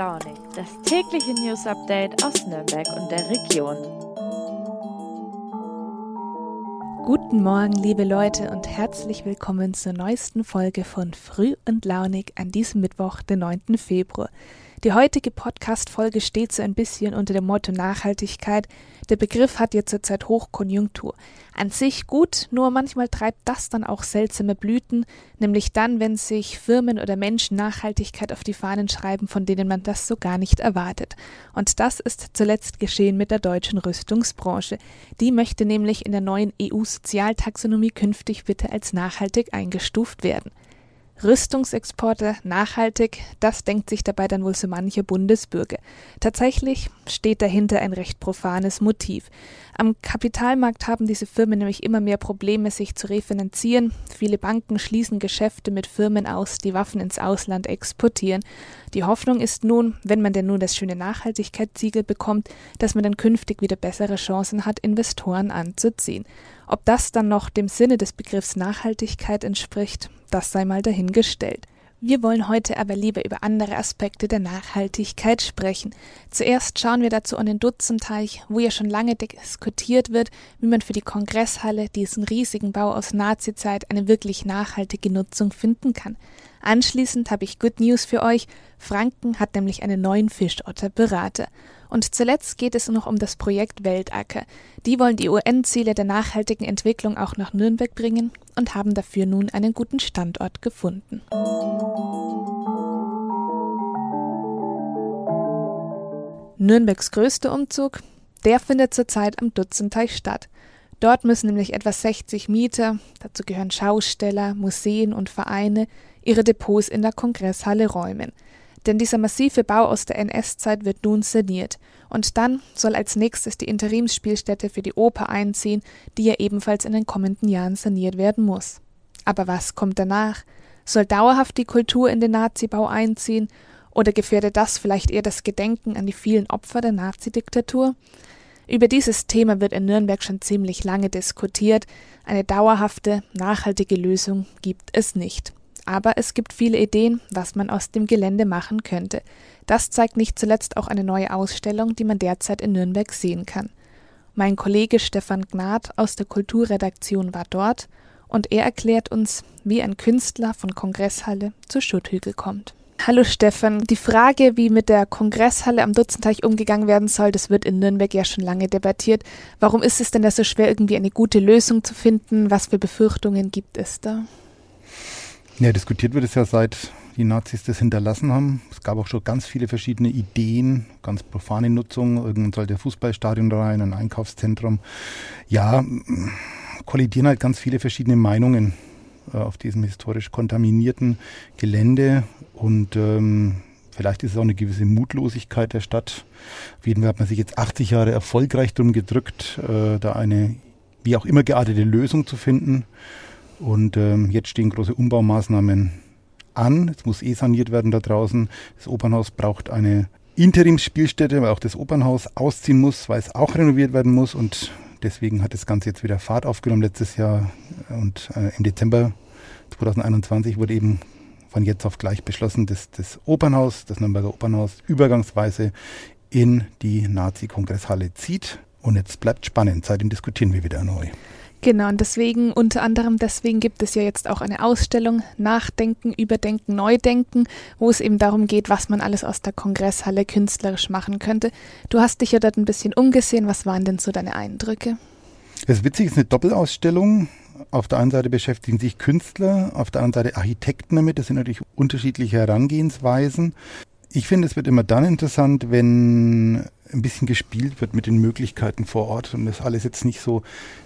launig, das tägliche News Update aus Nürnberg und der Region. Guten Morgen, liebe Leute, und herzlich willkommen zur neuesten Folge von Früh und Launig an diesem Mittwoch, den 9. Februar. Die heutige Podcast-Folge steht so ein bisschen unter dem Motto Nachhaltigkeit. Der Begriff hat jetzt zurzeit Hochkonjunktur. An sich gut, nur manchmal treibt das dann auch seltsame Blüten, nämlich dann, wenn sich Firmen oder Menschen Nachhaltigkeit auf die Fahnen schreiben, von denen man das so gar nicht erwartet. Und das ist zuletzt geschehen mit der deutschen Rüstungsbranche. Die möchte nämlich in der neuen EU-Sozialtaxonomie künftig bitte als nachhaltig eingestuft werden. Rüstungsexporte nachhaltig, das denkt sich dabei dann wohl so mancher Bundesbürger. Tatsächlich steht dahinter ein recht profanes Motiv. Am Kapitalmarkt haben diese Firmen nämlich immer mehr Probleme, sich zu refinanzieren. Viele Banken schließen Geschäfte mit Firmen aus, die Waffen ins Ausland exportieren. Die Hoffnung ist nun, wenn man denn nun das schöne Nachhaltigkeitssiegel bekommt, dass man dann künftig wieder bessere Chancen hat, Investoren anzuziehen. Ob das dann noch dem Sinne des Begriffs Nachhaltigkeit entspricht, das sei mal dahingestellt. Wir wollen heute aber lieber über andere Aspekte der Nachhaltigkeit sprechen. Zuerst schauen wir dazu an den Dutzenteich, wo ja schon lange diskutiert wird, wie man für die Kongresshalle, diesen riesigen Bau aus Nazizeit, eine wirklich nachhaltige Nutzung finden kann. Anschließend habe ich Good News für euch. Franken hat nämlich einen neuen Fischotterberater. Und zuletzt geht es noch um das Projekt Weltacker. Die wollen die UN-Ziele der nachhaltigen Entwicklung auch nach Nürnberg bringen und haben dafür nun einen guten Standort gefunden. Nürnbergs größter Umzug, der findet zurzeit am Dutzenteich statt. Dort müssen nämlich etwa 60 Mieter, dazu gehören Schausteller, Museen und Vereine, ihre Depots in der Kongresshalle räumen. Denn dieser massive Bau aus der NS-Zeit wird nun saniert. Und dann soll als nächstes die Interimsspielstätte für die Oper einziehen, die ja ebenfalls in den kommenden Jahren saniert werden muss. Aber was kommt danach? Soll dauerhaft die Kultur in den Nazibau einziehen? Oder gefährdet das vielleicht eher das Gedenken an die vielen Opfer der Nazidiktatur? Über dieses Thema wird in Nürnberg schon ziemlich lange diskutiert. Eine dauerhafte, nachhaltige Lösung gibt es nicht. Aber es gibt viele Ideen, was man aus dem Gelände machen könnte. Das zeigt nicht zuletzt auch eine neue Ausstellung, die man derzeit in Nürnberg sehen kann. Mein Kollege Stefan Gnad aus der Kulturredaktion war dort und er erklärt uns, wie ein Künstler von Kongresshalle zu Schutthügel kommt. Hallo Stefan, die Frage, wie mit der Kongresshalle am Dutzenteich umgegangen werden soll, das wird in Nürnberg ja schon lange debattiert. Warum ist es denn da so schwer, irgendwie eine gute Lösung zu finden? Was für Befürchtungen gibt es da? Ja, diskutiert wird es ja seit die Nazis das hinterlassen haben. Es gab auch schon ganz viele verschiedene Ideen, ganz profane Nutzung. Irgendwann sollte ein Fußballstadion rein, ein Einkaufszentrum. Ja, kollidieren halt ganz viele verschiedene Meinungen äh, auf diesem historisch kontaminierten Gelände. Und ähm, vielleicht ist es auch eine gewisse Mutlosigkeit der Stadt. Auf jeden Fall hat man sich jetzt 80 Jahre erfolgreich drum gedrückt, äh, da eine wie auch immer geartete Lösung zu finden. Und ähm, jetzt stehen große Umbaumaßnahmen an. Es muss eh saniert werden da draußen. Das Opernhaus braucht eine Interimsspielstätte, weil auch das Opernhaus ausziehen muss, weil es auch renoviert werden muss. Und deswegen hat das Ganze jetzt wieder Fahrt aufgenommen letztes Jahr. Und äh, im Dezember 2021 wurde eben von jetzt auf gleich beschlossen, dass das Opernhaus, das Nürnberger Opernhaus, übergangsweise in die Nazi-Kongresshalle zieht. Und jetzt bleibt spannend. Seitdem diskutieren wir wieder neu. Genau, und deswegen, unter anderem deswegen gibt es ja jetzt auch eine Ausstellung Nachdenken, Überdenken, Neudenken, wo es eben darum geht, was man alles aus der Kongresshalle künstlerisch machen könnte. Du hast dich ja dort ein bisschen umgesehen. Was waren denn so deine Eindrücke? Es ist witzig, es ist eine Doppelausstellung. Auf der einen Seite beschäftigen sich Künstler, auf der anderen Seite Architekten damit. Das sind natürlich unterschiedliche Herangehensweisen. Ich finde, es wird immer dann interessant, wenn ein bisschen gespielt wird mit den Möglichkeiten vor Ort und das alles jetzt nicht so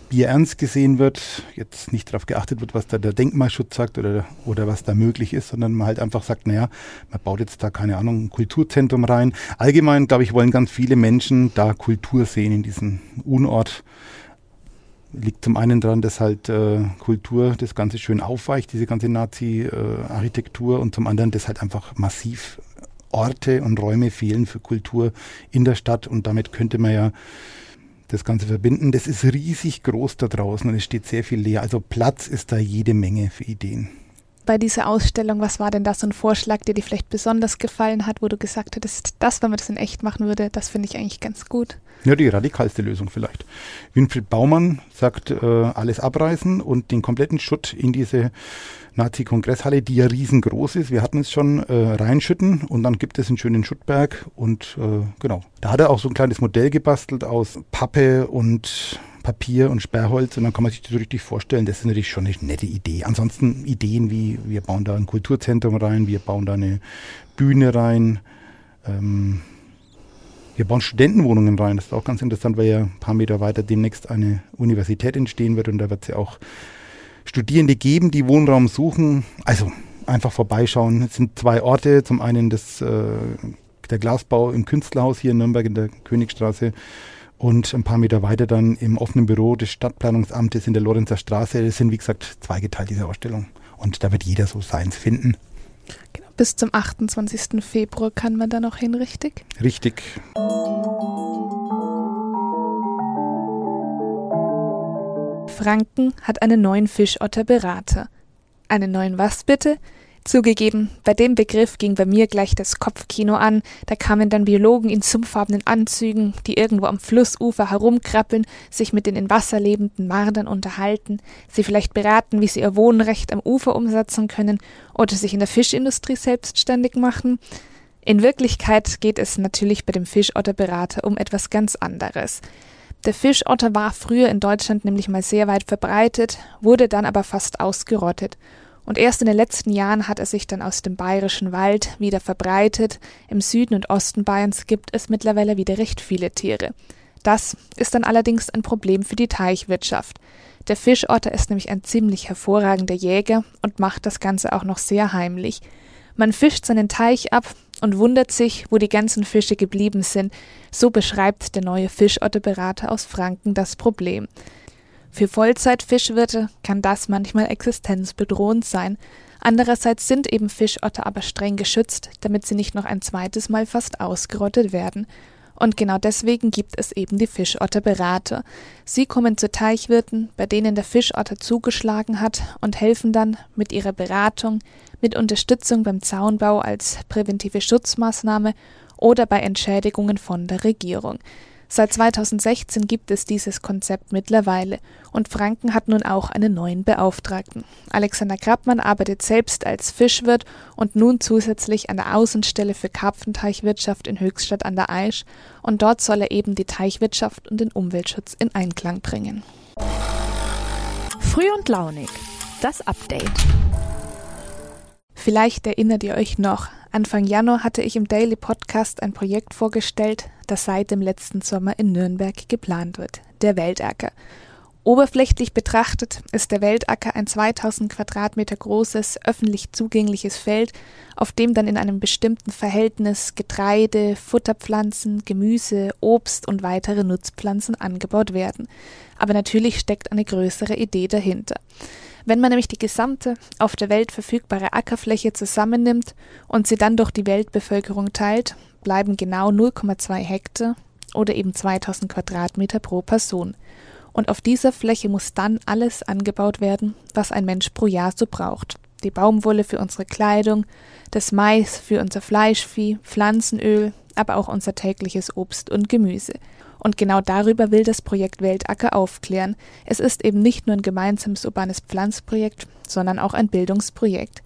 bierernst gesehen wird, jetzt nicht darauf geachtet wird, was da der Denkmalschutz sagt oder, oder was da möglich ist, sondern man halt einfach sagt, naja, man baut jetzt da, keine Ahnung, ein Kulturzentrum rein. Allgemein, glaube ich, wollen ganz viele Menschen da Kultur sehen in diesem Unort. Liegt zum einen daran, dass halt äh, Kultur das Ganze schön aufweicht, diese ganze Nazi-Architektur, äh, und zum anderen, dass halt einfach massiv Orte und Räume fehlen für Kultur in der Stadt und damit könnte man ja das Ganze verbinden. Das ist riesig groß da draußen und es steht sehr viel leer. Also Platz ist da jede Menge für Ideen. Bei dieser Ausstellung? Was war denn da so ein Vorschlag, der dir vielleicht besonders gefallen hat, wo du gesagt hättest, das, wenn man das in echt machen würde, das finde ich eigentlich ganz gut? Ja, die radikalste Lösung vielleicht. Winfried Baumann sagt, äh, alles abreißen und den kompletten Schutt in diese Nazi-Kongresshalle, die ja riesengroß ist, wir hatten es schon, äh, reinschütten und dann gibt es einen schönen Schuttberg und äh, genau. Da hat er auch so ein kleines Modell gebastelt aus Pappe und Papier und Sperrholz und dann kann man sich das richtig vorstellen. Das ist natürlich schon eine nette Idee. Ansonsten Ideen wie, wir bauen da ein Kulturzentrum rein, wir bauen da eine Bühne rein, ähm, wir bauen Studentenwohnungen rein. Das ist auch ganz interessant, weil ja ein paar Meter weiter demnächst eine Universität entstehen wird und da wird es ja auch Studierende geben, die Wohnraum suchen. Also einfach vorbeischauen. Es sind zwei Orte. Zum einen das, äh, der Glasbau im Künstlerhaus hier in Nürnberg in der Königstraße und ein paar Meter weiter dann im offenen Büro des Stadtplanungsamtes in der Lorenzer Straße. Es sind wie gesagt zweigeteilt diese Ausstellung und da wird jeder so seins finden. Genau, bis zum 28. Februar kann man da noch hin, richtig? Richtig. Franken hat einen neuen Fischotterberater. Einen neuen was bitte? Zugegeben, bei dem Begriff ging bei mir gleich das Kopfkino an, da kamen dann Biologen in sumpffarbenen Anzügen, die irgendwo am Flussufer herumkrabbeln, sich mit den in Wasser lebenden Mardern unterhalten, sie vielleicht beraten, wie sie ihr Wohnrecht am Ufer umsetzen können oder sich in der Fischindustrie selbstständig machen. In Wirklichkeit geht es natürlich bei dem Fischotterberater um etwas ganz anderes. Der Fischotter war früher in Deutschland nämlich mal sehr weit verbreitet, wurde dann aber fast ausgerottet. Und erst in den letzten Jahren hat er sich dann aus dem bayerischen Wald wieder verbreitet. Im Süden und Osten Bayerns gibt es mittlerweile wieder recht viele Tiere. Das ist dann allerdings ein Problem für die Teichwirtschaft. Der Fischotter ist nämlich ein ziemlich hervorragender Jäger und macht das Ganze auch noch sehr heimlich. Man fischt seinen Teich ab und wundert sich, wo die ganzen Fische geblieben sind. So beschreibt der neue Fischotterberater aus Franken das Problem. Für Vollzeitfischwirte kann das manchmal existenzbedrohend sein. Andererseits sind eben Fischotter aber streng geschützt, damit sie nicht noch ein zweites Mal fast ausgerottet werden. Und genau deswegen gibt es eben die Fischotterberater. Sie kommen zu Teichwirten, bei denen der Fischotter zugeschlagen hat und helfen dann mit ihrer Beratung, mit Unterstützung beim Zaunbau als präventive Schutzmaßnahme oder bei Entschädigungen von der Regierung. Seit 2016 gibt es dieses Konzept mittlerweile und Franken hat nun auch einen neuen Beauftragten. Alexander Krappmann arbeitet selbst als Fischwirt und nun zusätzlich an der Außenstelle für Karpfenteichwirtschaft in Höchstadt an der Aisch und dort soll er eben die Teichwirtschaft und den Umweltschutz in Einklang bringen. Früh und launig. Das Update. Vielleicht erinnert ihr euch noch, Anfang Januar hatte ich im Daily Podcast ein Projekt vorgestellt, das seit dem letzten Sommer in Nürnberg geplant wird, der Weltacker. Oberflächlich betrachtet ist der Weltacker ein 2000 Quadratmeter großes, öffentlich zugängliches Feld, auf dem dann in einem bestimmten Verhältnis Getreide, Futterpflanzen, Gemüse, Obst und weitere Nutzpflanzen angebaut werden. Aber natürlich steckt eine größere Idee dahinter. Wenn man nämlich die gesamte auf der Welt verfügbare Ackerfläche zusammennimmt und sie dann durch die Weltbevölkerung teilt, bleiben genau 0,2 Hektar oder eben 2000 Quadratmeter pro Person. Und auf dieser Fläche muss dann alles angebaut werden, was ein Mensch pro Jahr so braucht. Die Baumwolle für unsere Kleidung, das Mais für unser Fleischvieh, Pflanzenöl, aber auch unser tägliches Obst und Gemüse. Und genau darüber will das Projekt Weltacker aufklären. Es ist eben nicht nur ein gemeinsames urbanes Pflanzprojekt, sondern auch ein Bildungsprojekt.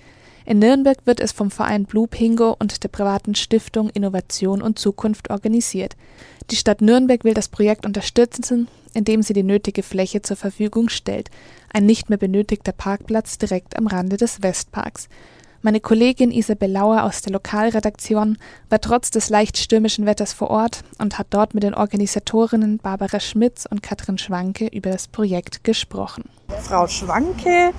In Nürnberg wird es vom Verein Blue Pingo und der privaten Stiftung Innovation und Zukunft organisiert. Die Stadt Nürnberg will das Projekt unterstützen, indem sie die nötige Fläche zur Verfügung stellt. Ein nicht mehr benötigter Parkplatz direkt am Rande des Westparks. Meine Kollegin Isabel Lauer aus der Lokalredaktion war trotz des leicht stürmischen Wetters vor Ort und hat dort mit den Organisatorinnen Barbara Schmitz und Katrin Schwanke über das Projekt gesprochen. Frau Schwanke,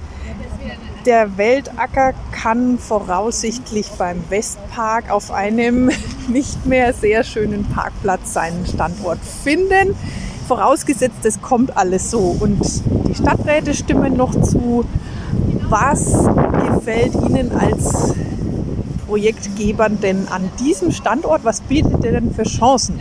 der Weltacker kann voraussichtlich beim Westpark auf einem nicht mehr sehr schönen Parkplatz seinen Standort finden. Vorausgesetzt, es kommt alles so und die Stadträte stimmen noch zu. Was gefällt Ihnen als Projektgebern denn an diesem Standort? Was bietet er denn für Chancen?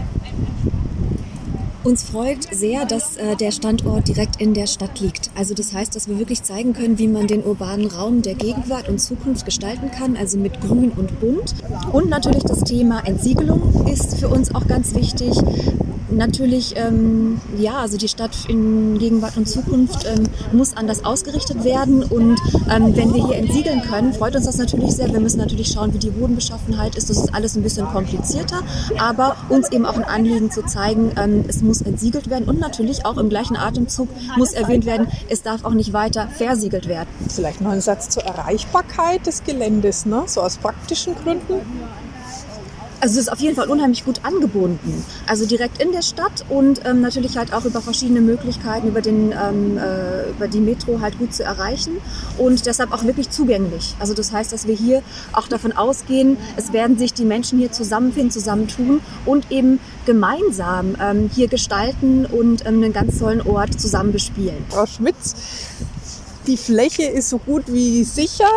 Uns freut sehr, dass äh, der Standort direkt in der Stadt liegt. Also das heißt, dass wir wirklich zeigen können, wie man den urbanen Raum der Gegenwart und Zukunft gestalten kann, also mit Grün und Bunt. Und natürlich das Thema Entsiegelung ist für uns auch ganz wichtig natürlich, ähm, ja, also die Stadt in Gegenwart und Zukunft ähm, muss anders ausgerichtet werden. Und ähm, wenn wir hier entsiegeln können, freut uns das natürlich sehr. Wir müssen natürlich schauen, wie die Bodenbeschaffenheit ist. Das ist alles ein bisschen komplizierter, aber uns eben auch ein Anliegen zu zeigen, ähm, es muss entsiegelt werden und natürlich auch im gleichen Atemzug muss erwähnt werden, es darf auch nicht weiter versiegelt werden. Vielleicht noch ein Satz zur Erreichbarkeit des Geländes, ne? so aus praktischen Gründen. Also es ist auf jeden Fall unheimlich gut angebunden. Also direkt in der Stadt und ähm, natürlich halt auch über verschiedene Möglichkeiten, über, den, ähm, äh, über die Metro halt gut zu erreichen und deshalb auch wirklich zugänglich. Also das heißt, dass wir hier auch davon ausgehen, es werden sich die Menschen hier zusammenfinden, zusammentun und eben gemeinsam ähm, hier gestalten und ähm, einen ganz tollen Ort zusammen bespielen. Frau Schmitz, die Fläche ist so gut wie sicher.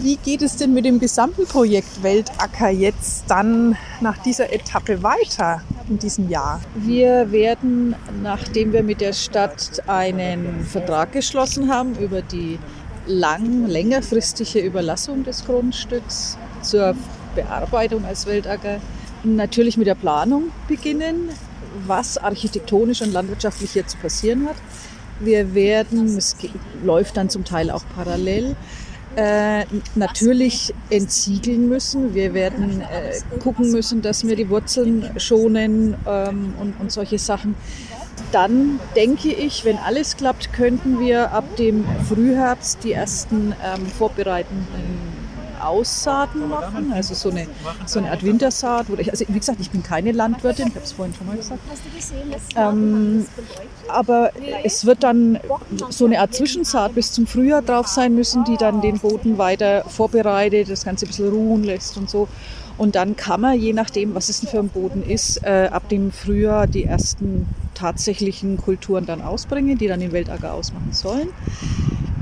Wie geht es denn mit dem gesamten Projekt Weltacker jetzt dann nach dieser Etappe weiter in diesem Jahr? Wir werden, nachdem wir mit der Stadt einen Vertrag geschlossen haben über die lang, längerfristige Überlassung des Grundstücks zur Bearbeitung als Weltacker, natürlich mit der Planung beginnen, was architektonisch und landwirtschaftlich hier zu passieren hat. Wir werden, es läuft dann zum Teil auch parallel, äh, natürlich entsiegeln müssen. Wir werden äh, gucken müssen, dass wir die Wurzeln schonen ähm, und, und solche Sachen. Dann denke ich, wenn alles klappt, könnten wir ab dem Frühherbst die ersten ähm, vorbereitenden Aussaaten machen, also so eine, so eine Art Wintersaat. Ich, also wie gesagt, ich bin keine Landwirtin, ich habe es vorhin schon mal gesagt. Ähm, aber es wird dann so eine Art Zwischensaat bis zum Frühjahr drauf sein müssen, die dann den Boden weiter vorbereitet, das Ganze ein bisschen ruhen lässt und so. Und dann kann man, je nachdem, was es denn für ein Boden ist, äh, ab dem Frühjahr die ersten tatsächlichen Kulturen dann ausbringen, die dann den Weltacker ausmachen sollen.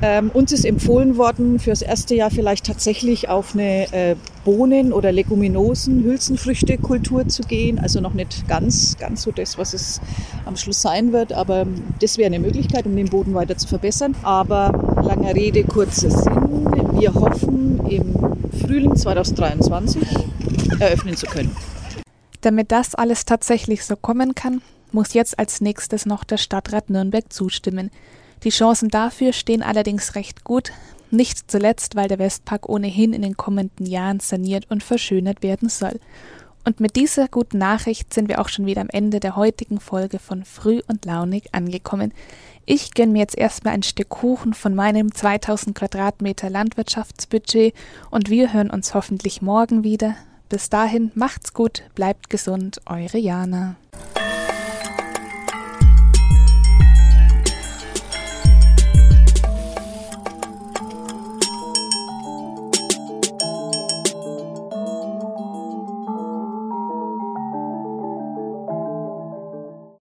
Ähm, uns ist empfohlen worden, fürs erste Jahr vielleicht tatsächlich auf eine äh, Bohnen- oder Leguminosen, Hülsenfrüchte-Kultur zu gehen. Also noch nicht ganz, ganz so das, was es am Schluss sein wird, aber das wäre eine Möglichkeit, um den Boden weiter zu verbessern. Aber langer Rede, kurzer Sinn. Wir hoffen, im Frühling 2023 eröffnen zu können. Damit das alles tatsächlich so kommen kann, muss jetzt als nächstes noch der Stadtrat Nürnberg zustimmen. Die Chancen dafür stehen allerdings recht gut, nicht zuletzt, weil der Westpark ohnehin in den kommenden Jahren saniert und verschönert werden soll. Und mit dieser guten Nachricht sind wir auch schon wieder am Ende der heutigen Folge von Früh und Launig angekommen. Ich gönne mir jetzt erstmal ein Stück Kuchen von meinem 2000 Quadratmeter Landwirtschaftsbudget und wir hören uns hoffentlich morgen wieder. Bis dahin macht's gut, bleibt gesund, eure Jana.